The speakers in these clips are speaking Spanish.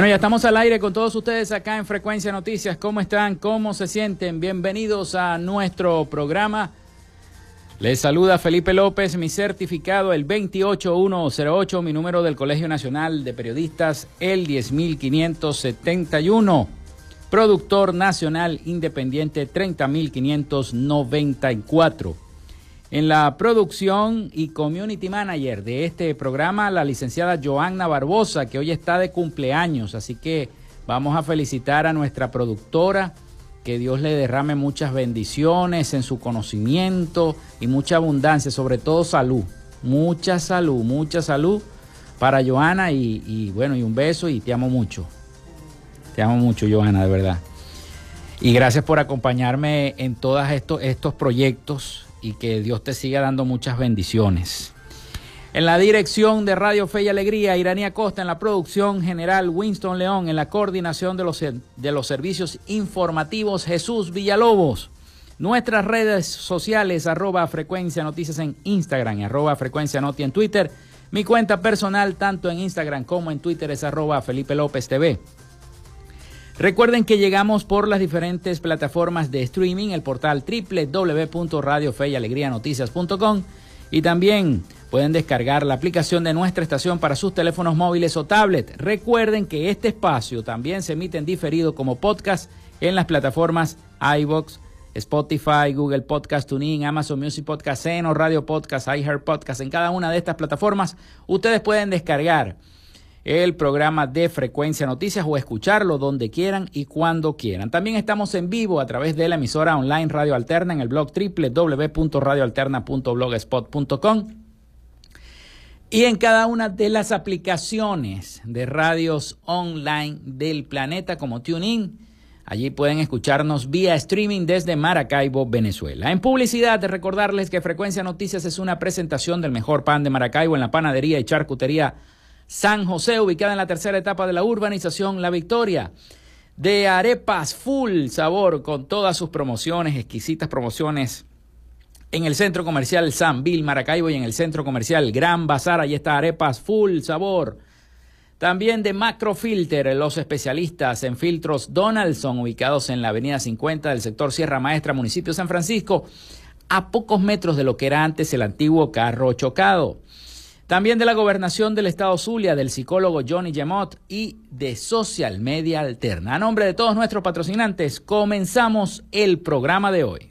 Bueno, ya estamos al aire con todos ustedes acá en Frecuencia Noticias. ¿Cómo están? ¿Cómo se sienten? Bienvenidos a nuestro programa. Les saluda Felipe López, mi certificado el 28108, mi número del Colegio Nacional de Periodistas el 10571. Productor Nacional Independiente 30594. En la producción y community manager de este programa, la licenciada Joanna Barbosa, que hoy está de cumpleaños, así que vamos a felicitar a nuestra productora, que Dios le derrame muchas bendiciones en su conocimiento y mucha abundancia, sobre todo salud, mucha salud, mucha salud para Joana y, bueno, y un beso y te amo mucho. Te amo mucho, Joana, de verdad. Y gracias por acompañarme en todos estos, estos proyectos y que Dios te siga dando muchas bendiciones. En la dirección de Radio Fe y Alegría, Iranía Costa, en la producción general Winston León, en la coordinación de los, de los servicios informativos Jesús Villalobos. Nuestras redes sociales, arroba frecuencia noticias en Instagram, arroba frecuencia noti en Twitter. Mi cuenta personal, tanto en Instagram como en Twitter, es arroba Felipe López TV. Recuerden que llegamos por las diferentes plataformas de streaming, el portal www.radiofeyalegrianoticias.com y también pueden descargar la aplicación de nuestra estación para sus teléfonos móviles o tablet. Recuerden que este espacio también se emite en diferido como podcast en las plataformas iBox, Spotify, Google Podcast, TuneIn, Amazon Music Podcast, Seno, Radio Podcast, iHeart Podcast. En cada una de estas plataformas ustedes pueden descargar el programa de Frecuencia Noticias o escucharlo donde quieran y cuando quieran. También estamos en vivo a través de la emisora online Radio Alterna en el blog www.radioalterna.blogspot.com y en cada una de las aplicaciones de radios online del planeta como TuneIn. Allí pueden escucharnos vía streaming desde Maracaibo, Venezuela. En publicidad, recordarles que Frecuencia Noticias es una presentación del mejor pan de Maracaibo en la panadería y charcutería San José, ubicada en la tercera etapa de la urbanización La Victoria. De arepas full sabor con todas sus promociones, exquisitas promociones en el centro comercial San Bill Maracaibo y en el centro comercial Gran Bazar. Allí está arepas full sabor. También de Macrofilter, los especialistas en filtros Donaldson, ubicados en la avenida 50 del sector Sierra Maestra, municipio San Francisco, a pocos metros de lo que era antes el antiguo carro chocado. También de la gobernación del estado Zulia, del psicólogo Johnny Gemot y de Social Media Alterna. A nombre de todos nuestros patrocinantes, comenzamos el programa de hoy.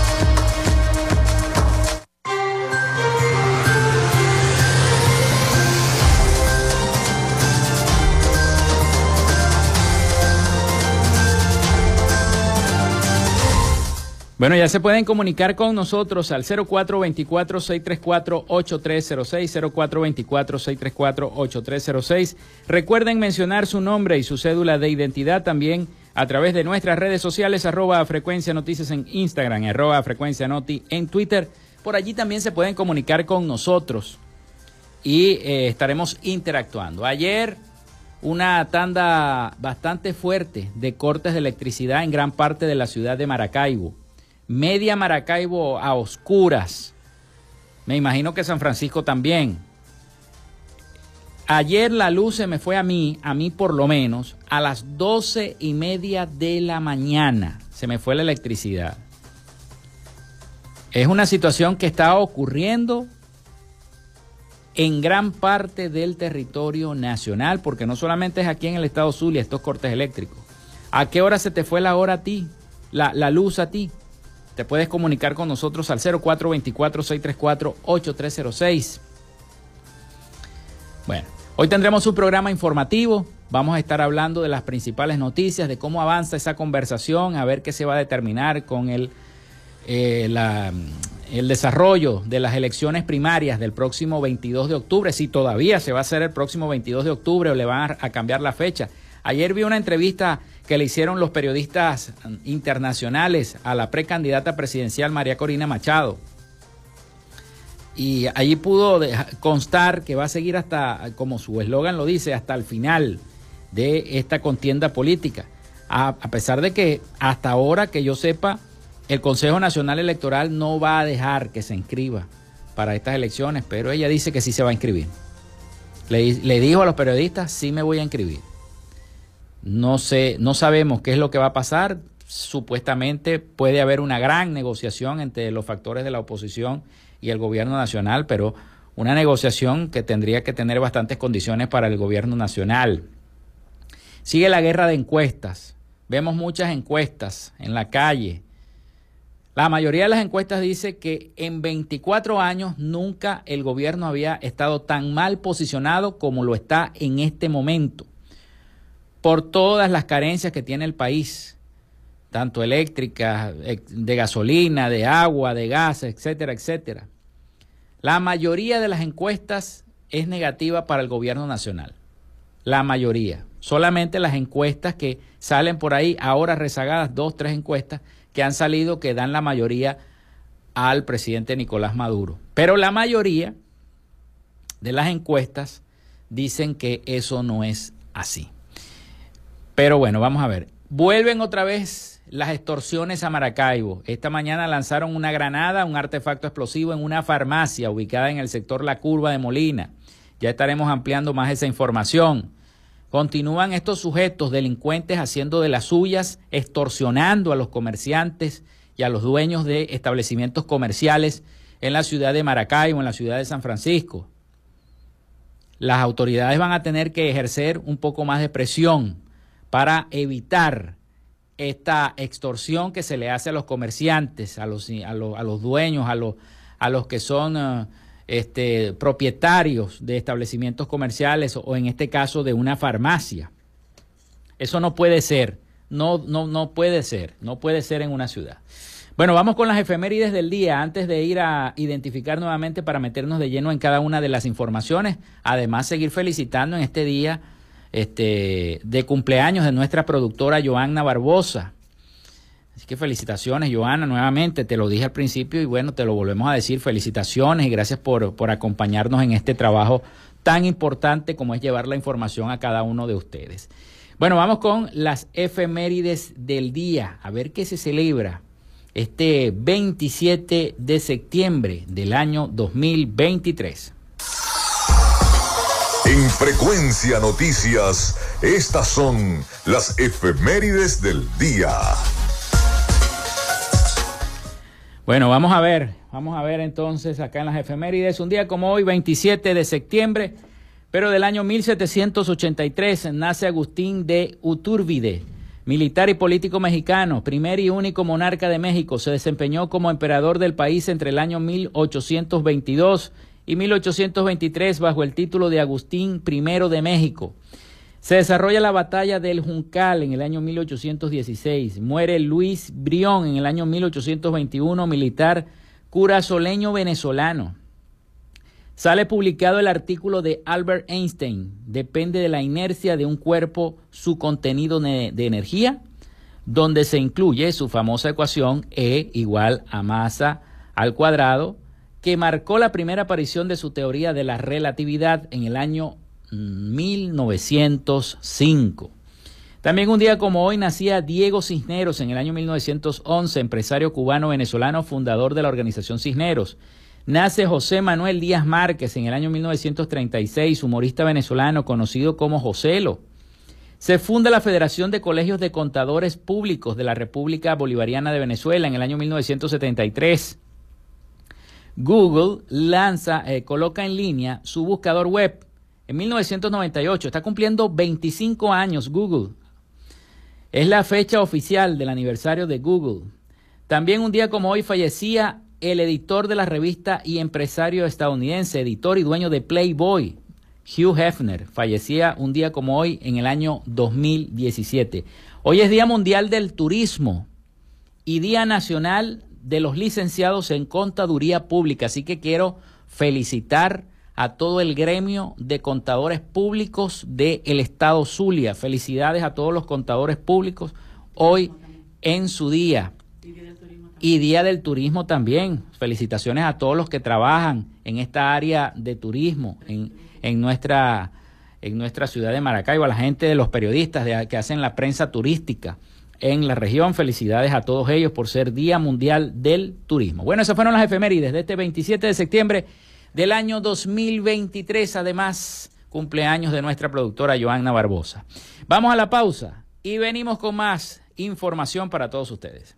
Bueno, ya se pueden comunicar con nosotros al 0424-634-8306, 0424-634-8306. Recuerden mencionar su nombre y su cédula de identidad también a través de nuestras redes sociales, arroba frecuencia noticias en Instagram, arroba frecuencia noti en Twitter. Por allí también se pueden comunicar con nosotros y eh, estaremos interactuando. Ayer una tanda bastante fuerte de cortes de electricidad en gran parte de la ciudad de Maracaibo media Maracaibo a oscuras. Me imagino que San Francisco también. Ayer la luz se me fue a mí, a mí por lo menos, a las doce y media de la mañana. Se me fue la electricidad. Es una situación que está ocurriendo en gran parte del territorio nacional, porque no solamente es aquí en el estado Zulia estos cortes eléctricos. ¿A qué hora se te fue la hora a ti? La, la luz a ti. Puedes comunicar con nosotros al 0424-634-8306. Bueno, hoy tendremos un programa informativo. Vamos a estar hablando de las principales noticias, de cómo avanza esa conversación, a ver qué se va a determinar con el, eh, el desarrollo de las elecciones primarias del próximo 22 de octubre, si todavía se va a hacer el próximo 22 de octubre o le van a cambiar la fecha. Ayer vi una entrevista que le hicieron los periodistas internacionales a la precandidata presidencial María Corina Machado. Y allí pudo constar que va a seguir hasta, como su eslogan lo dice, hasta el final de esta contienda política. A, pesar de que hasta ahora que yo sepa, el Consejo Nacional Electoral no va a dejar que se inscriba para estas elecciones, pero ella dice que sí se va a inscribir. Le, le dijo a los periodistas, sí me voy a inscribir. No sé, no sabemos qué es lo que va a pasar. Supuestamente puede haber una gran negociación entre los factores de la oposición y el gobierno nacional, pero una negociación que tendría que tener bastantes condiciones para el gobierno nacional. Sigue la guerra de encuestas. Vemos muchas encuestas en la calle. La mayoría de las encuestas dice que en 24 años nunca el gobierno había estado tan mal posicionado como lo está en este momento, por todas las carencias que tiene el país, tanto eléctricas, de gasolina, de agua, de gas, etcétera, etcétera. La mayoría de las encuestas es negativa para el gobierno nacional. La mayoría. Solamente las encuestas que salen por ahí, ahora rezagadas, dos, tres encuestas que han salido que dan la mayoría al presidente Nicolás Maduro. Pero la mayoría de las encuestas dicen que eso no es así. Pero bueno, vamos a ver. Vuelven otra vez las extorsiones a Maracaibo. Esta mañana lanzaron una granada, un artefacto explosivo en una farmacia ubicada en el sector La Curva de Molina. Ya estaremos ampliando más esa información. Continúan estos sujetos delincuentes haciendo de las suyas, extorsionando a los comerciantes y a los dueños de establecimientos comerciales en la ciudad de Maracaibo, en la ciudad de San Francisco. Las autoridades van a tener que ejercer un poco más de presión para evitar esta extorsión que se le hace a los comerciantes, a los, a los, dueños, a los, a los que son eh, este, propietarios de establecimientos comerciales o en este caso de una farmacia. Eso no puede ser, no, no, no puede ser, no puede ser en una ciudad. Bueno, vamos con las efemérides del día antes de ir a identificar nuevamente para meternos de lleno en cada una de las informaciones. Además, seguir felicitando en este día este, de cumpleaños de nuestra productora Joanna Barbosa. Así que felicitaciones, Joana, nuevamente, te lo dije al principio y bueno, te lo volvemos a decir, felicitaciones y gracias por, por acompañarnos en este trabajo tan importante como es llevar la información a cada uno de ustedes. Bueno, vamos con las efemérides del día, a ver qué se celebra este 27 de septiembre del año 2023. En Frecuencia Noticias, estas son las efemérides del día. Bueno, vamos a ver, vamos a ver entonces acá en las efemérides, un día como hoy, 27 de septiembre, pero del año 1783, nace Agustín de Uturbide, militar y político mexicano, primer y único monarca de México, se desempeñó como emperador del país entre el año 1822 y 1823 bajo el título de Agustín I de México. Se desarrolla la batalla del Juncal en el año 1816. Muere Luis Brión en el año 1821, militar curazoleño venezolano. Sale publicado el artículo de Albert Einstein. Depende de la inercia de un cuerpo su contenido de, energía, donde se incluye su famosa ecuación E igual a masa al cuadrado que marcó la primera aparición de su teoría de la relatividad en el año 1905. También un día como hoy nacía Diego Cisneros en el año 1911, empresario cubano-venezolano, fundador de la organización Cisneros. Nace José Manuel Díaz Márquez en el año 1936, humorista venezolano conocido como Joselo. Se funda la Federación de Colegios de Contadores Públicos de la República Bolivariana de Venezuela en el año 1973. Google lanza, eh, coloca en línea su buscador web en 1998. Está cumpliendo 25 años Google. Es la fecha oficial del aniversario de Google. También un día como hoy fallecía el editor de la revista y empresario estadounidense, editor y dueño de Playboy, Hugh Hefner. Fallecía un día como hoy en el año 2017. Hoy es Día Mundial del Turismo y Día Nacional de los licenciados en contaduría pública. Así que quiero felicitar a todo el gremio de contadores públicos del estado Zulia. Felicidades a todos los contadores públicos hoy en su día. Y Día del Turismo también. Felicitaciones a todos los que trabajan en esta área de turismo en, en nuestra, en nuestra ciudad de Maracaibo, a la gente de los periodistas de, que hacen la prensa turística en la región. Felicidades a todos ellos por ser Día Mundial del Turismo. Bueno, esas fueron las efemérides de este 27 de septiembre del año 2023. Además, cumpleaños de nuestra productora Joanna Barbosa. Vamos a la pausa y venimos con más información para todos ustedes.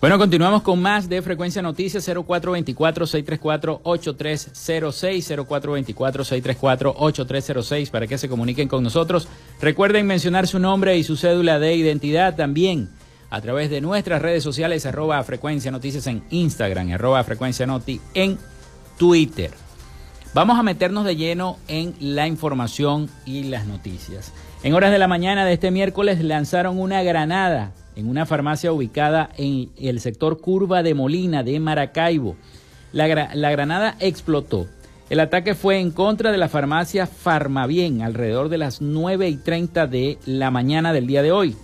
Bueno, continuamos con más de Frecuencia Noticias 0424-634-8306, 0424-634-8306 para que se comuniquen con nosotros. Recuerden mencionar su nombre y su cédula de identidad también a través de nuestras redes sociales, arroba Frecuencia Noticias en Instagram, arroba Frecuencia Noti en Twitter. Vamos a meternos de lleno en la información y las noticias. En horas de la mañana de este miércoles lanzaron una granada en una farmacia ubicada en el sector Curva de Molina de Maracaibo. La, granada explotó. El ataque fue en contra de la farmacia Farmabien alrededor de las 9 y 30 de la mañana del día de hoy.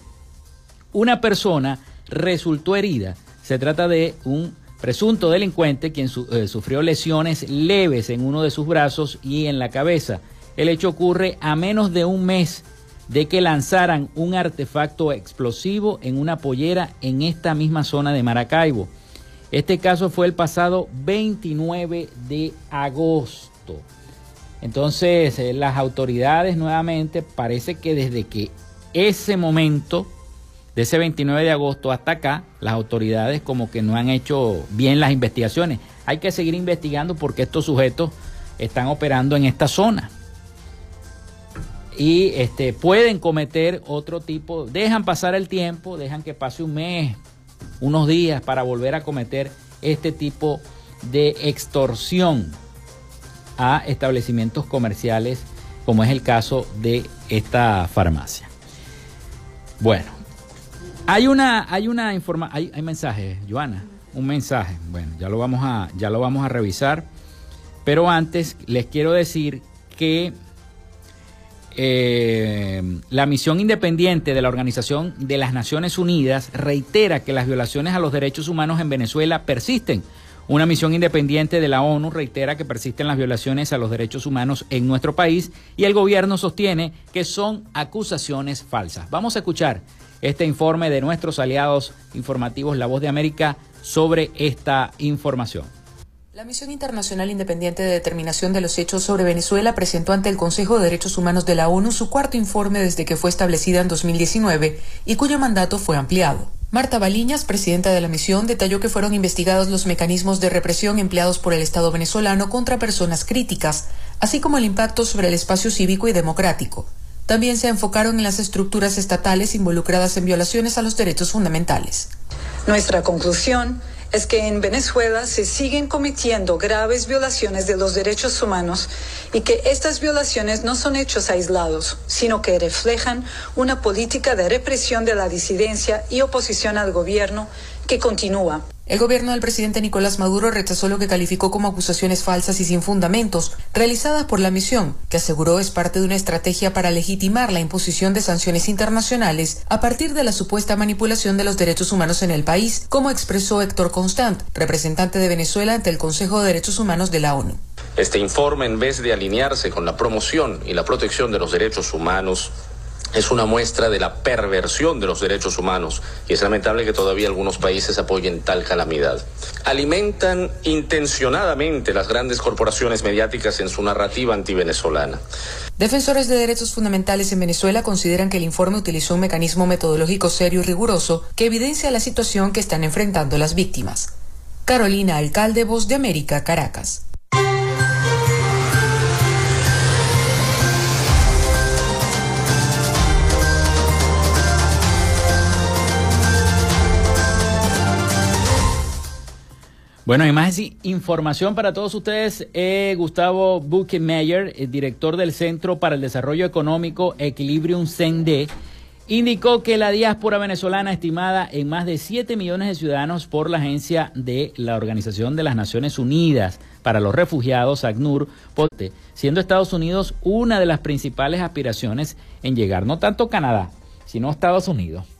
Una persona resultó herida. Se trata de un presunto delincuente quien eh, sufrió lesiones leves en uno de sus brazos y en la cabeza. El hecho ocurre a menos de un mes de que lanzaran un artefacto explosivo en una pollera en esta misma zona de Maracaibo. Este caso fue el pasado 29 de agosto. Entonces, eh, las autoridades nuevamente parece que desde que ese momento, de ese 29 de agosto hasta acá, las autoridades como que no han hecho bien las investigaciones. Hay que seguir investigando porque estos sujetos están operando en esta zona y este, pueden cometer otro tipo, dejan pasar el tiempo, dejan que pase un mes, unos días para volver a cometer este tipo de extorsión a establecimientos comerciales, como es el caso de esta farmacia. Bueno, hay una, hay una informa, hay, hay mensaje, Joana, un mensaje. Bueno, ya lo vamos a, ya lo vamos a revisar. Pero antes les quiero decir que eh, la misión independiente de la Organización de las Naciones Unidas reitera que las violaciones a los derechos humanos en Venezuela persisten. Una misión independiente de la ONU reitera que persisten las violaciones a los derechos humanos en nuestro país y el gobierno sostiene que son acusaciones falsas. Vamos a escuchar este informe de nuestros aliados informativos La Voz de América sobre esta información. La Misión Internacional Independiente de Determinación de los Hechos sobre Venezuela presentó ante el Consejo de Derechos Humanos de la ONU su cuarto informe desde que fue establecida en 2019 y cuyo mandato fue ampliado. Marta Baliñas, presidenta de la misión, detalló que fueron investigados los mecanismos de represión empleados por el Estado venezolano contra personas críticas, así como el impacto sobre el espacio cívico y democrático. También se enfocaron en las estructuras estatales involucradas en violaciones a los derechos fundamentales. Nuestra conclusión es que en Venezuela se siguen cometiendo graves violaciones de los derechos humanos y que estas violaciones no son hechos aislados, sino que reflejan una política de represión de la disidencia y oposición al gobierno que continúa. El gobierno del presidente Nicolás Maduro rechazó lo que calificó como acusaciones falsas y sin fundamentos realizadas por la misión, que aseguró es parte de una estrategia para legitimar la imposición de sanciones internacionales a partir de la supuesta manipulación de los derechos humanos en el país, como expresó Héctor Constant, representante de Venezuela ante el Consejo de Derechos Humanos de la ONU. Este informe, en vez de alinearse con la promoción y la protección de los derechos humanos, es una muestra de la perversión de los derechos humanos y es lamentable que todavía algunos países apoyen tal calamidad. Alimentan intencionadamente las grandes corporaciones mediáticas en su narrativa antivenezolana. Defensores de derechos fundamentales en Venezuela consideran que el informe utilizó un mecanismo metodológico serio y riguroso que evidencia la situación que están enfrentando las víctimas. Carolina Alcalde, Voz de América, Caracas. Bueno, y más información para todos ustedes. Eh, Gustavo Buchenmeyer, el director del Centro para el Desarrollo Económico Equilibrium CENDE, indicó que la diáspora venezolana estimada en más de 7 millones de ciudadanos por la agencia de la Organización de las Naciones Unidas para los Refugiados, ACNUR, siendo Estados Unidos una de las principales aspiraciones en llegar no tanto Canadá, sino Estados Unidos.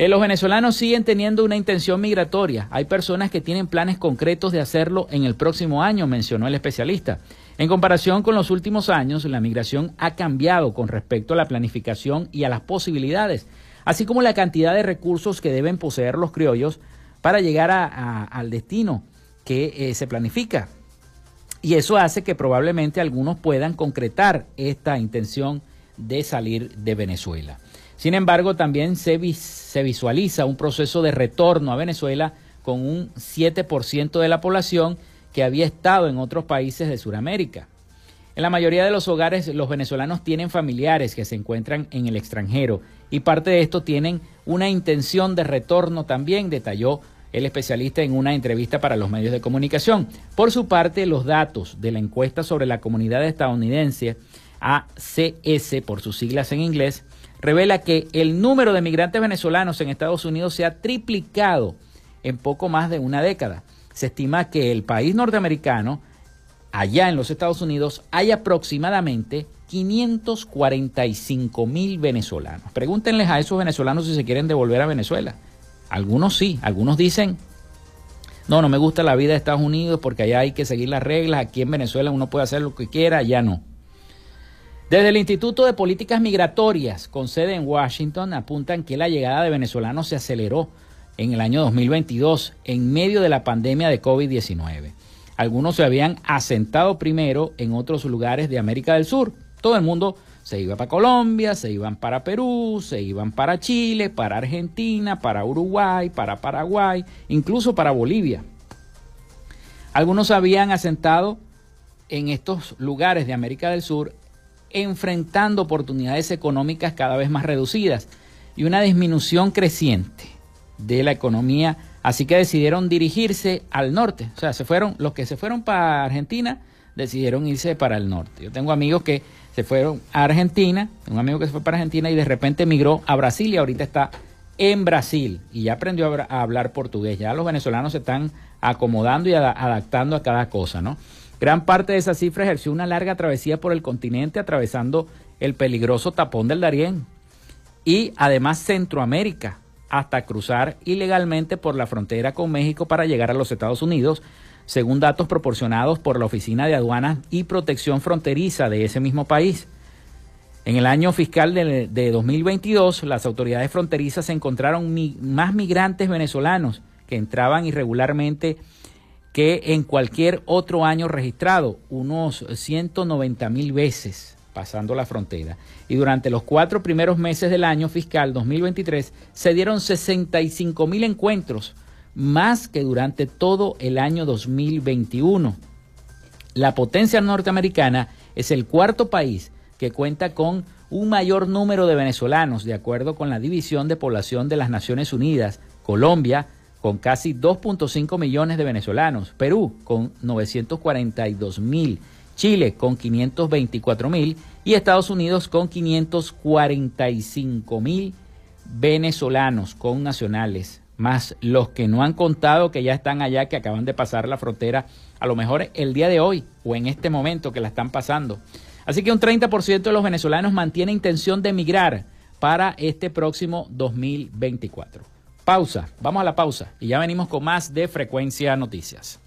Eh, los venezolanos siguen teniendo una intención migratoria. Hay personas que tienen planes concretos de hacerlo en el próximo año, mencionó el especialista. En comparación con los últimos años, la migración ha cambiado con respecto a la planificación y a las posibilidades, así como la cantidad de recursos que deben poseer los criollos para llegar al destino que eh, se planifica. Y eso hace que probablemente algunos puedan concretar esta intención de salir de Venezuela. Sin embargo, también se, visualiza un proceso de retorno a Venezuela con un 7% de la población que había estado en otros países de Sudamérica. En la mayoría de los hogares los venezolanos tienen familiares que se encuentran en el extranjero y parte de esto tienen una intención de retorno también, detalló el especialista en una entrevista para los medios de comunicación. Por su parte, los datos de la encuesta sobre la comunidad estadounidense, ACS por sus siglas en inglés, revela que el número de migrantes venezolanos en Estados Unidos se ha triplicado en poco más de una década. Se estima que el país norteamericano, allá en los Estados Unidos, hay aproximadamente 545 mil venezolanos. Pregúntenles a esos venezolanos si se quieren devolver a Venezuela. Algunos sí, algunos dicen, no, no me gusta la vida de Estados Unidos porque allá hay que seguir las reglas, aquí en Venezuela uno puede hacer lo que quiera, allá no. Desde el Instituto de Políticas Migratorias, con sede en Washington, apuntan que la llegada de venezolanos se aceleró en el año 2022 en medio de la pandemia de COVID-19. Algunos se habían asentado primero en otros lugares de América del Sur. Todo el mundo se iba para Colombia, se iban para Perú, se iban para Chile, para Argentina, para Uruguay, para Paraguay, incluso para Bolivia. Algunos habían asentado en estos lugares de América del Sur enfrentando oportunidades económicas cada vez más reducidas y una disminución creciente de la economía, así que decidieron dirigirse al norte, o sea, se fueron los que se fueron para Argentina decidieron irse para el norte. Yo tengo amigos que se fueron a Argentina, un amigo que se fue para Argentina y de repente emigró a Brasil y ahorita está en Brasil y ya aprendió a hablar portugués. Ya los venezolanos se están acomodando y adaptando a cada cosa, ¿no? Gran parte de esa cifra ejerció una larga travesía por el continente atravesando el peligroso tapón del Darién y además Centroamérica hasta cruzar ilegalmente por la frontera con México para llegar a los Estados Unidos, según datos proporcionados por la Oficina de Aduanas y Protección Fronteriza de ese mismo país. En el año fiscal de, 2022, las autoridades fronterizas encontraron más migrantes venezolanos que entraban irregularmente que en cualquier otro año registrado, unos 190 mil veces pasando la frontera. Y durante los cuatro primeros meses del año fiscal 2023 se dieron 65 mil encuentros, más que durante todo el año 2021. La potencia norteamericana es el cuarto país que cuenta con un mayor número de venezolanos, de acuerdo con la División de Población de las Naciones Unidas. Colombia con casi 2.5 millones de venezolanos, Perú con 942 mil, Chile con 524 mil y Estados Unidos con 545 mil venezolanos con nacionales más los que no han contado que ya están allá, que acaban de pasar la frontera, a lo mejor el día de hoy o en este momento que la están pasando. Así que un 30% de los venezolanos mantiene intención de emigrar para este próximo 2024. Pausa, vamos a la pausa y ya venimos con más de Frecuencia Noticias.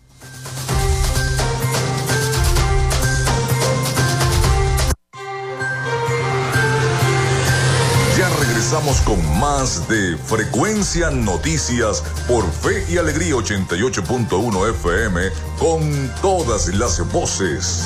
regresamos con más de Frecuencia Noticias por Fe y Alegría 88.1 FM con todas las voces.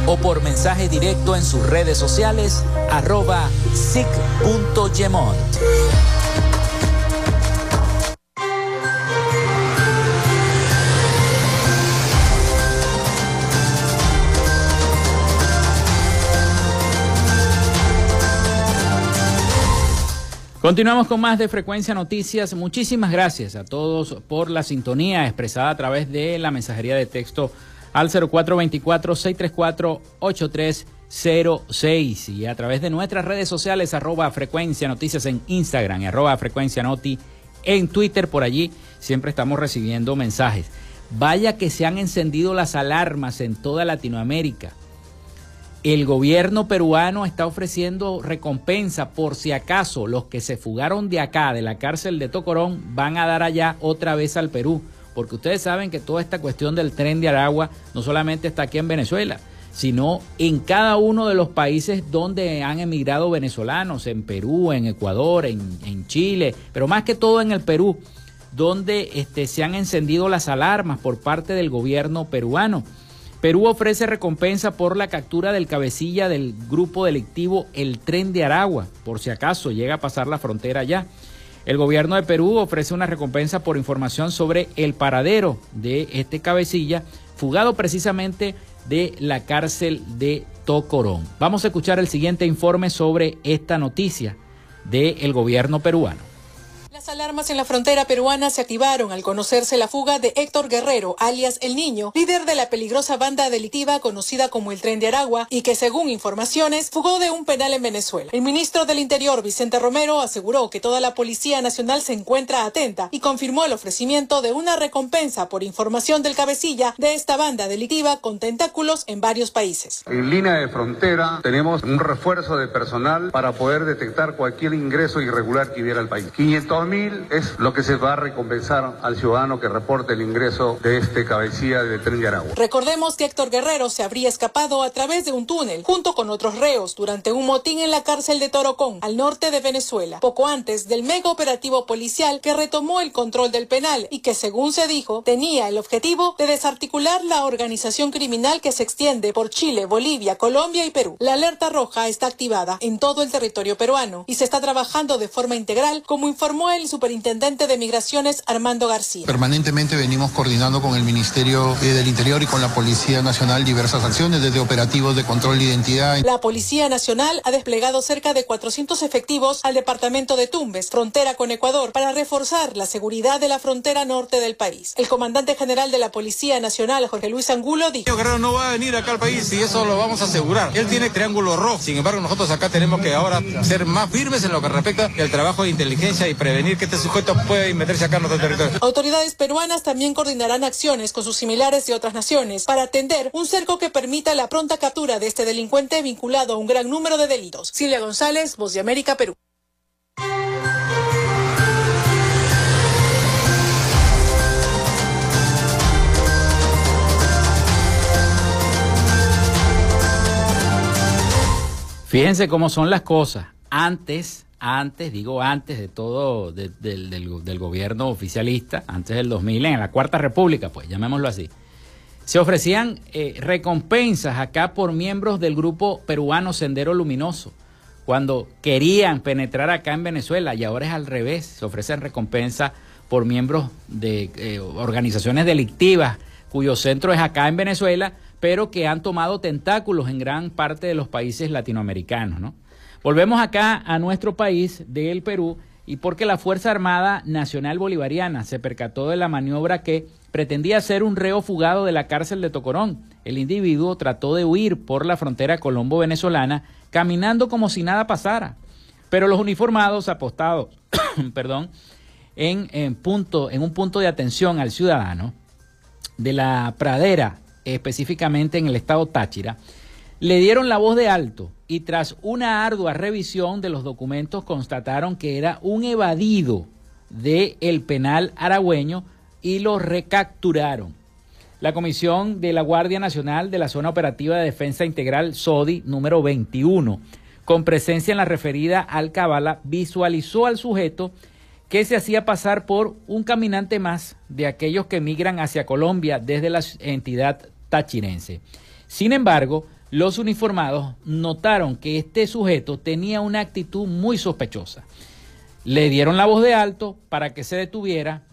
o por mensaje directo en sus redes sociales arroba Continuamos con más de Frecuencia Noticias. Muchísimas gracias a todos por la sintonía expresada a través de la mensajería de texto al 0424-634-8306 y a través de nuestras redes sociales arroba Frecuencia Noticias en Instagram y arroba Frecuencia Noti en Twitter. Por allí siempre estamos recibiendo mensajes. Vaya que se han encendido las alarmas en toda Latinoamérica el gobierno peruano está ofreciendo recompensa por si acaso los que se fugaron de acá, de la cárcel de Tocorón, van a dar allá otra vez al Perú. Porque ustedes saben que toda esta cuestión del tren de Aragua no solamente está aquí en Venezuela, sino en cada uno de los países donde han emigrado venezolanos, en Perú, en Ecuador, en, Chile, pero más que todo en el Perú, donde este, se han encendido las alarmas por parte del gobierno peruano. Perú ofrece recompensa por la captura del cabecilla del grupo delictivo El Tren de Aragua, por si acaso llega a pasar la frontera ya. El gobierno de Perú ofrece una recompensa por información sobre el paradero de este cabecilla, fugado precisamente de la cárcel de Tocorón. Vamos a escuchar el siguiente informe sobre esta noticia del gobierno peruano. Las alarmas en la frontera peruana se activaron al conocerse la fuga de Héctor Guerrero, alias El Niño, líder de la peligrosa banda delictiva conocida como el Tren de Aragua y que según informaciones fugó de un penal en Venezuela. El ministro del Interior, Vicente Romero, aseguró que toda la Policía Nacional se encuentra atenta y confirmó el ofrecimiento de una recompensa por información del cabecilla de esta banda delictiva con tentáculos en varios países. En línea de frontera tenemos un refuerzo de personal para poder detectar cualquier ingreso irregular que hubiera al país. 500 es lo que se va a recompensar al ciudadano que reporte el ingreso de este cabecilla de tren de Aragua. Recordemos que Héctor Guerrero se habría escapado a través de un túnel junto con otros reos durante un motín en la cárcel de Torocón, al norte de Venezuela, poco antes del mega operativo policial que retomó el control del penal y que, según se dijo, tenía el objetivo de desarticular la organización criminal que se extiende por Chile, Bolivia, Colombia y Perú. La alerta roja está activada en todo el territorio peruano y se está trabajando de forma integral, como informó el superintendente de Migraciones Armando García. Permanentemente venimos coordinando con el Ministerio eh, del Interior y con la Policía Nacional diversas acciones desde operativos de control de identidad. La Policía Nacional ha desplegado cerca de 400 efectivos al departamento de Tumbes, frontera con Ecuador, para reforzar la seguridad de la frontera norte del país. El comandante general de la Policía Nacional, Jorge Luis Angulo, dijo: Guerrero no va a venir acá al país y eso lo vamos a asegurar. Él tiene triángulo rojo. Sin embargo, nosotros acá tenemos que ahora ser más firmes en lo que respecta al trabajo de inteligencia y prevenir que este sujeto puede meterse acá en nuestro territorio. Autoridades peruanas también coordinarán acciones con sus similares de otras naciones para atender un cerco que permita la pronta captura de este delincuente vinculado a un gran número de delitos. Silvia González, Voz de América, Perú. Fíjense cómo son las cosas. Antes antes, digo antes de todo del, gobierno oficialista, antes del 2000, en la Cuarta República, pues llamémoslo así, se ofrecían eh, recompensas acá por miembros del grupo peruano Sendero Luminoso, cuando querían penetrar acá en Venezuela, y ahora es al revés, se ofrecen recompensas por miembros de eh, organizaciones delictivas cuyo centro es acá en Venezuela, pero que han tomado tentáculos en gran parte de los países latinoamericanos, ¿no? Volvemos acá a nuestro país del Perú y porque la Fuerza Armada Nacional Bolivariana se percató de la maniobra que pretendía ser un reo fugado de la cárcel de Tocorón. El individuo trató de huir por la frontera colombo-venezolana caminando como si nada pasara. Pero los uniformados apostados, perdón, en, punto, en un punto de atención al ciudadano de la pradera, específicamente en el estado Táchira, le dieron la voz de alto y tras una ardua revisión de los documentos constataron que era un evadido del el penal aragüeño y lo recapturaron. La Comisión de la Guardia Nacional de la Zona Operativa de Defensa Integral SODI número 21, con presencia en la referida Alcabala, visualizó al sujeto que se hacía pasar por un caminante más de aquellos que migran hacia Colombia desde la entidad tachirense. Sin embargo, los uniformados notaron que este sujeto tenía una actitud muy sospechosa. Le dieron la voz de alto para que se detuviera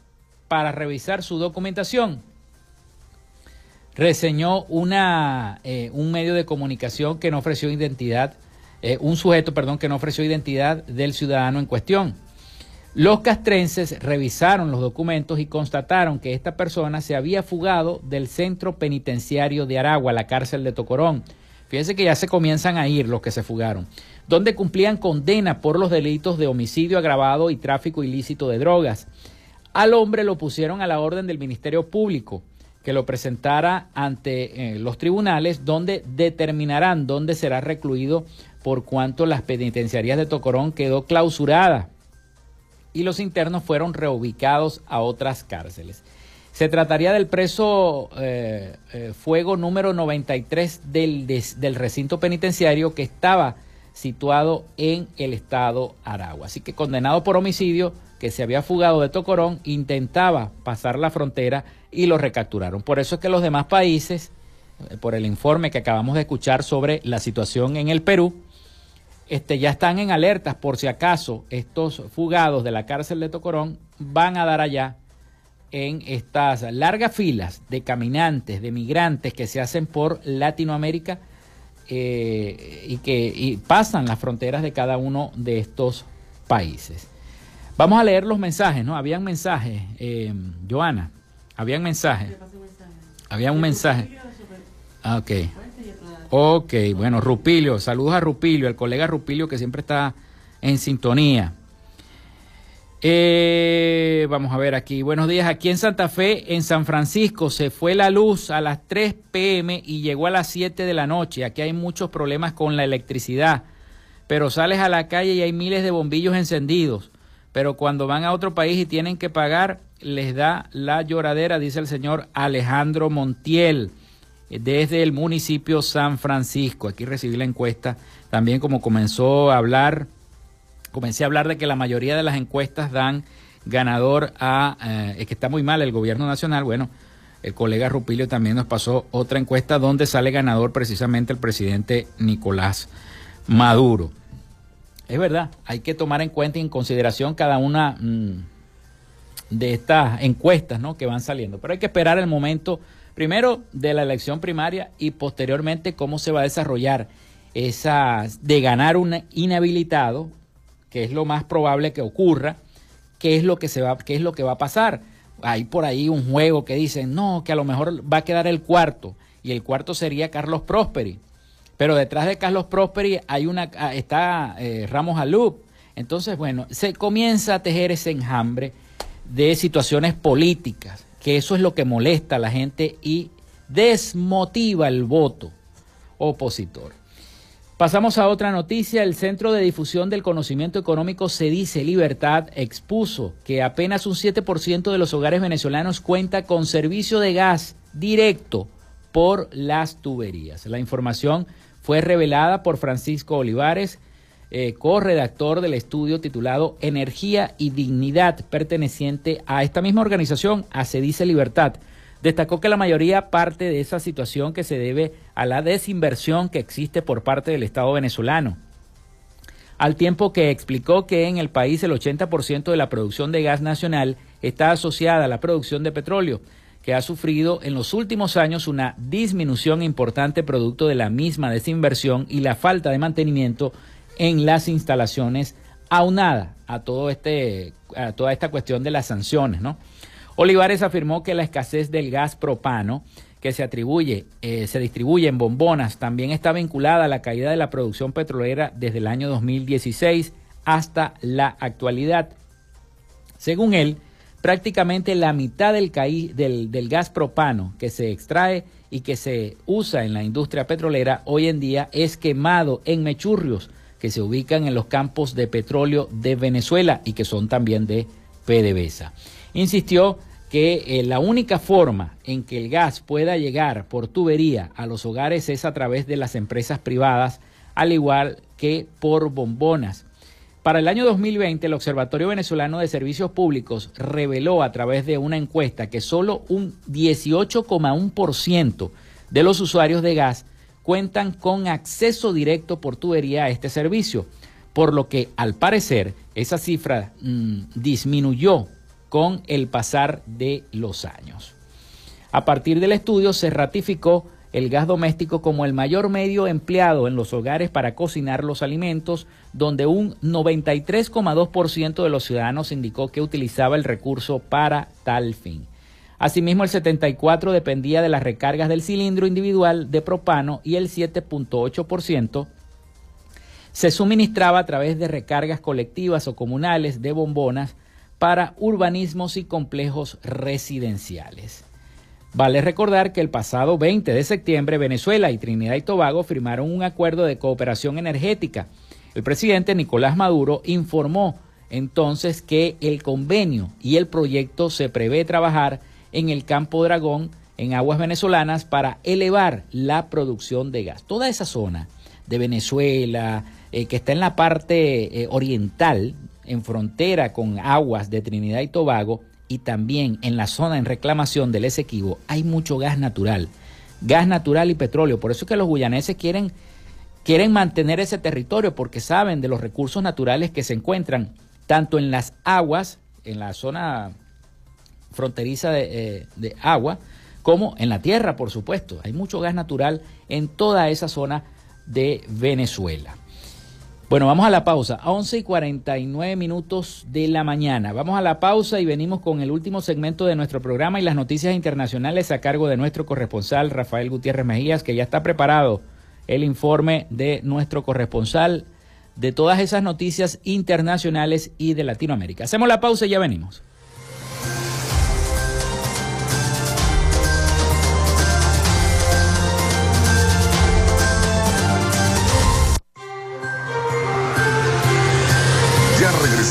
para revisar su documentación. Reseñó una, eh, un medio de comunicación que no ofreció identidad eh, un sujeto, perdón, que no ofreció identidad del ciudadano en cuestión. Los castrenses revisaron los documentos y constataron que esta persona se había fugado del centro penitenciario de Aragua, la cárcel de Tocorón. Fíjense que ya se comienzan a ir los que se fugaron, donde cumplían condena por los delitos de homicidio agravado y tráfico ilícito de drogas. Al hombre lo pusieron a la orden del Ministerio Público, que lo presentara ante eh, los tribunales, donde determinarán dónde será recluido por cuanto las penitenciarías de Tocorón quedó clausurada y los internos fueron reubicados a otras cárceles. Se trataría del preso eh, eh, fuego número 93 del, del recinto penitenciario que estaba situado en el estado Aragua. Así que condenado por homicidio, que se había fugado de Tocorón, intentaba pasar la frontera y lo recapturaron. Por eso es que los demás países, eh, por el informe que acabamos de escuchar sobre la situación en el Perú, este, ya están en alertas por si acaso estos fugados de la cárcel de Tocorón van a dar allá en estas largas filas de caminantes, de migrantes que se hacen por Latinoamérica eh, y que pasan las fronteras de cada uno de estos países. Vamos a leer los mensajes, ¿no? Habían mensajes, eh, Joana, habían mensajes. Había un mensaje. Ah, ok. Ok, bueno, Rupilio, saludos a Rupilio, el colega Rupilio que siempre está en sintonía. Eh, vamos a ver aquí, buenos días. Aquí en Santa Fe, en San Francisco, se fue la luz a las 3 pm y llegó a las 7 de la noche. Aquí hay muchos problemas con la electricidad, pero sales a la calle y hay miles de bombillos encendidos. Pero cuando van a otro país y tienen que pagar, les da la lloradera, dice el señor Alejandro Montiel desde el municipio San Francisco. Aquí recibí la encuesta. También como comenzó a hablar, comencé a hablar de que la mayoría de las encuestas dan ganador a, eh, es que está muy mal el gobierno nacional. Bueno, el colega Rupilio también nos pasó otra encuesta donde sale ganador precisamente el presidente Nicolás Maduro. Es verdad, hay que tomar en cuenta y en consideración cada una mm, de estas encuestas ¿no? que van saliendo. Pero hay que esperar el momento primero de la elección primaria y posteriormente cómo se va a desarrollar esa de ganar un inhabilitado, que es lo más probable que ocurra, qué es lo que se va, qué es lo que va a pasar. Hay por ahí un juego que dicen, no, que a lo mejor va a quedar el cuarto, y el cuarto sería Carlos Prosperi. Pero detrás de Carlos Prosperi hay una, está eh, Ramos Alup. Entonces, bueno, se comienza a tejer ese enjambre de situaciones políticas que eso es lo que molesta a la gente y desmotiva el voto opositor. Pasamos a otra noticia. El Centro de Difusión del Conocimiento Económico se dice Libertad expuso que apenas un 7% de los hogares venezolanos cuenta con servicio de gas directo por las tuberías. La información fue revelada por Francisco Olivares, eh, co-redactor del estudio titulado Energía y Dignidad, perteneciente a esta misma organización, a Se Dice Libertad. Destacó que la mayoría parte de esa situación que se debe a la desinversión que existe por parte del Estado venezolano. Al tiempo que explicó que en el país el 80% de la producción de gas nacional está asociada a la producción de petróleo, que ha sufrido en los últimos años una disminución importante producto de la misma desinversión y la falta de mantenimiento en las instalaciones aunada a todo este a toda esta cuestión de las sanciones, ¿no? Olivares afirmó que la escasez del gas propano que se atribuye, eh, se distribuye en bombonas, también está vinculada a la caída de la producción petrolera desde el año 2016 hasta la actualidad. Según él, prácticamente la mitad del, del, del gas propano que se extrae y que se usa en la industria petrolera hoy en día es quemado en mechurrios que se ubican en los campos de petróleo de Venezuela y que son también de PDVSA. Insistió que eh, la única forma en que el gas pueda llegar por tubería a los hogares es a través de las empresas privadas, al igual que por bombonas. Para el año 2020, el Observatorio Venezolano de Servicios Públicos reveló a través de una encuesta que solo un 18,1% de los usuarios de gas cuentan con acceso directo por tubería a este servicio, por lo que al parecer esa cifra mm, disminuyó con el pasar de los años. A partir del estudio se ratificó el gas doméstico como el mayor medio empleado en los hogares para cocinar los alimentos, donde un 93,2% de los ciudadanos indicó que utilizaba el recurso para tal fin. Asimismo, el 74% dependía de las recargas del cilindro individual de propano y el 7.8% se suministraba a través de recargas colectivas o comunales de bombonas para urbanismos y complejos residenciales. Vale recordar que el pasado 20 de septiembre Venezuela y Trinidad y Tobago firmaron un acuerdo de cooperación energética. El presidente Nicolás Maduro informó entonces que el convenio y el proyecto se prevé trabajar en el Campo Dragón, en aguas venezolanas, para elevar la producción de gas. Toda esa zona de Venezuela, eh, que está en la parte eh, oriental, en frontera con aguas de Trinidad y Tobago, y también en la zona en reclamación del Esequibo, hay mucho gas natural. Gas natural y petróleo. Por eso es que los guyaneses quieren, quieren mantener ese territorio, porque saben de los recursos naturales que se encuentran tanto en las aguas, en la zona fronteriza de, eh, agua, como en la tierra, por supuesto. Hay mucho gas natural en toda esa zona de Venezuela. Bueno, vamos a la pausa. A 11 y 49 minutos de la mañana. Vamos a la pausa y venimos con el último segmento de nuestro programa y las noticias internacionales a cargo de nuestro corresponsal Rafael Gutiérrez Mejías, que ya está preparado el informe de nuestro corresponsal de todas esas noticias internacionales y de Latinoamérica. Hacemos la pausa y ya venimos.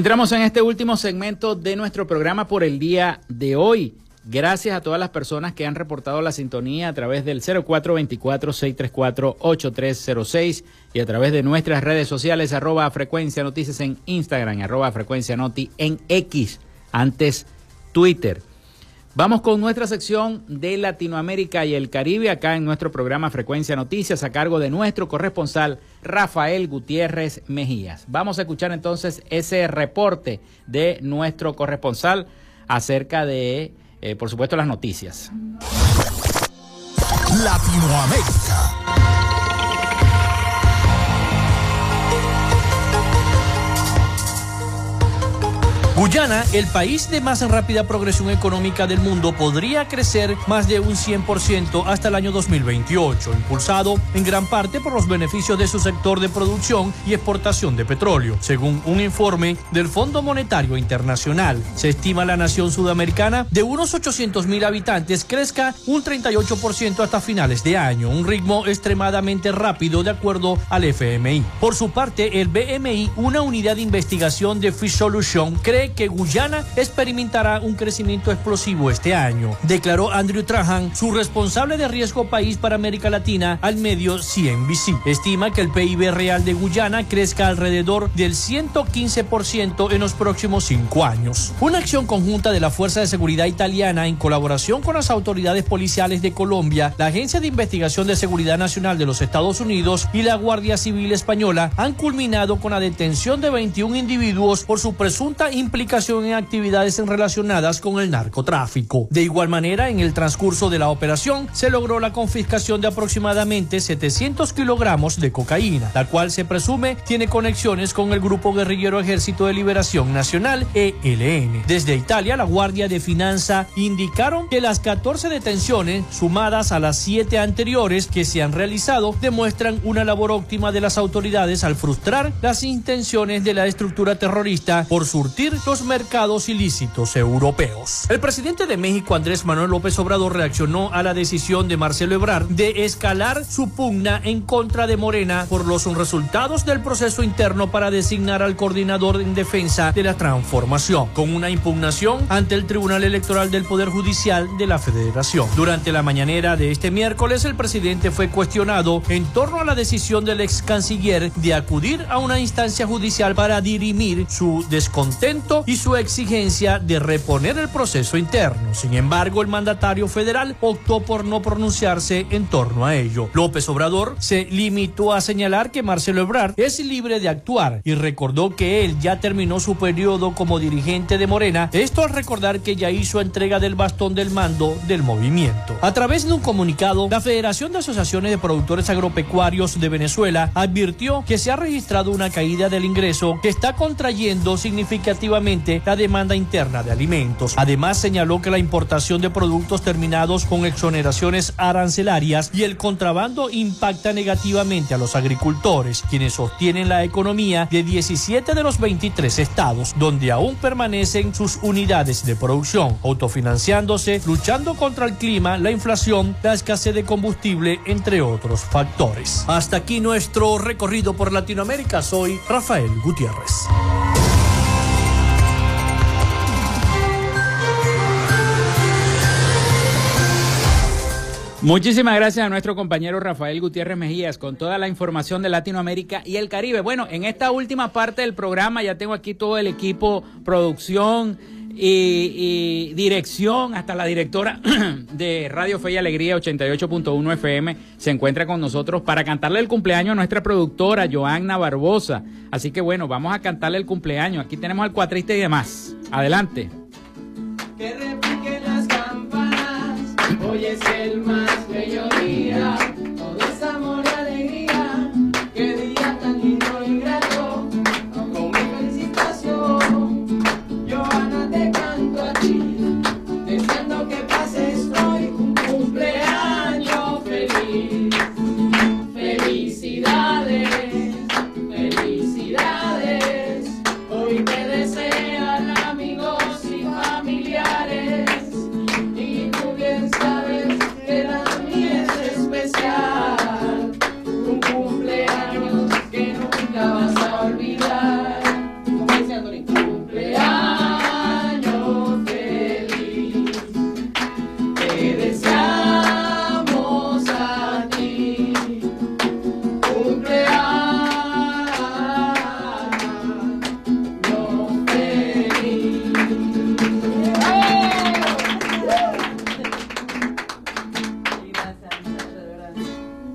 Entramos en este último segmento de nuestro programa por el día de hoy. Gracias a todas las personas que han reportado la sintonía a través del 0424-634-8306 y a través de nuestras redes sociales, arroba frecuencia noticias en Instagram, arroba frecuencia noti en X, antes Twitter. Vamos con nuestra sección de Latinoamérica y el Caribe acá en nuestro programa Frecuencia Noticias a cargo de nuestro corresponsal Rafael Gutiérrez Mejías. Vamos a escuchar entonces ese reporte de nuestro corresponsal acerca de, eh, por supuesto, las noticias. Latinoamérica. Guyana, el país de más rápida progresión económica del mundo, podría crecer más de un 100% hasta el año 2028, impulsado en gran parte por los beneficios de su sector de producción y exportación de petróleo. Según un informe del Fondo Monetario Internacional, se estima la nación sudamericana de unos 800 mil habitantes crezca un 38% hasta finales de año, un ritmo extremadamente rápido de acuerdo al FMI. Por su parte, el BMI, una unidad de investigación de Fish Solution, cree que Guyana experimentará un crecimiento explosivo este año, declaró Andrew Trahan, su responsable de riesgo país para América Latina, al medio CNBC. Estima que el PIB real de Guyana crezca alrededor del 115% en los próximos cinco años. Una acción conjunta de la Fuerza de Seguridad Italiana en colaboración con las autoridades policiales de Colombia, la Agencia de Investigación de Seguridad Nacional de los Estados Unidos y la Guardia Civil Española han culminado con la detención de 21 individuos por su presunta implicación en actividades relacionadas con el narcotráfico. De igual manera, en el transcurso de la operación se logró la confiscación de aproximadamente 700 kilogramos de cocaína, la cual se presume tiene conexiones con el grupo guerrillero Ejército de Liberación Nacional, ELN. Desde Italia, la Guardia de Finanza indicaron que las 14 detenciones, sumadas a las 7 anteriores que se han realizado, demuestran una labor óptima de las autoridades al frustrar las intenciones de la estructura terrorista por surtir los mercados ilícitos europeos. El presidente de México, Andrés Manuel López Obrador, reaccionó a la decisión de Marcelo Ebrard de escalar su pugna en contra de Morena por los resultados del proceso interno para designar al coordinador en defensa de la transformación, con una impugnación ante el Tribunal Electoral del Poder Judicial de la Federación. Durante la mañanera de este miércoles, el presidente fue cuestionado en torno a la decisión del ex canciller de acudir a una instancia judicial para dirimir su descontento y su exigencia de reponer el proceso interno. Sin embargo, el mandatario federal optó por no pronunciarse en torno a ello. López Obrador se limitó a señalar que Marcelo Ebrard es libre de actuar y recordó que él ya terminó su periodo como dirigente de Morena, esto al recordar que ya hizo entrega del bastón del mando del movimiento. A través de un comunicado, la Federación de Asociaciones de Productores Agropecuarios de Venezuela advirtió que se ha registrado una caída del ingreso que está contrayendo significativamente la demanda interna de alimentos. Además, señaló que la importación de productos terminados con exoneraciones arancelarias y el contrabando impacta negativamente a los agricultores, quienes sostienen la economía de 17 de los 23 estados, donde aún permanecen sus unidades de producción, autofinanciándose, luchando contra el clima, la inflación, la escasez de combustible, entre otros factores. Hasta aquí nuestro recorrido por Latinoamérica. Soy Rafael Gutiérrez. Muchísimas gracias a nuestro compañero Rafael Gutiérrez Mejías con toda la información de Latinoamérica y el Caribe. Bueno, en esta última parte del programa ya tengo aquí todo el equipo, producción y, dirección, hasta la directora de Radio Fe y Alegría 88.1 FM se encuentra con nosotros para cantarle el cumpleaños a nuestra productora Joanna Barbosa. Así que bueno, vamos a cantarle el cumpleaños. Aquí tenemos al cuatrista y demás. Adelante. Hoy es el más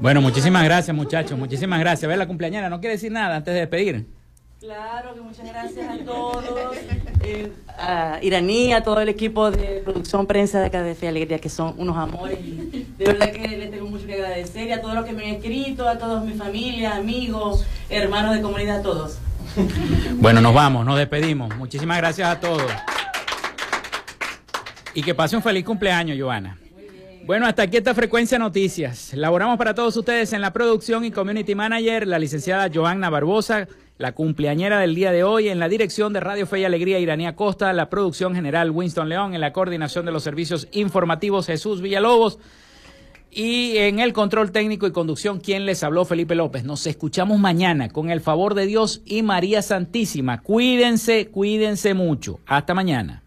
Bueno, muchísimas gracias muchachos, muchísimas gracias. A ver, la cumpleañera, ¿no quiere decir nada antes de despedir? Claro que muchas gracias a todos, eh, a Iraní, a todo el equipo de producción prensa de acá de Fe Alegría, que son unos amores. De verdad que les tengo mucho que agradecer y a todos los que me han escrito, a todos mi familia, amigos, hermanos de comunidad, a todos. Bueno, nos vamos, nos despedimos. Muchísimas gracias a todos. Y que pase un feliz cumpleaños, Joana. Bueno, hasta aquí esta frecuencia noticias. Laboramos para todos ustedes en la producción y community manager, la licenciada Joanna Barbosa, la cumpleañera del día de hoy, en la dirección de Radio Fe y Alegría, Iranía Costa, la producción general Winston León, en la coordinación de los servicios informativos Jesús Villalobos. Y en el control técnico y conducción, quien les habló, Felipe López. Nos escuchamos mañana con el favor de Dios y María Santísima. Cuídense, cuídense mucho. Hasta mañana.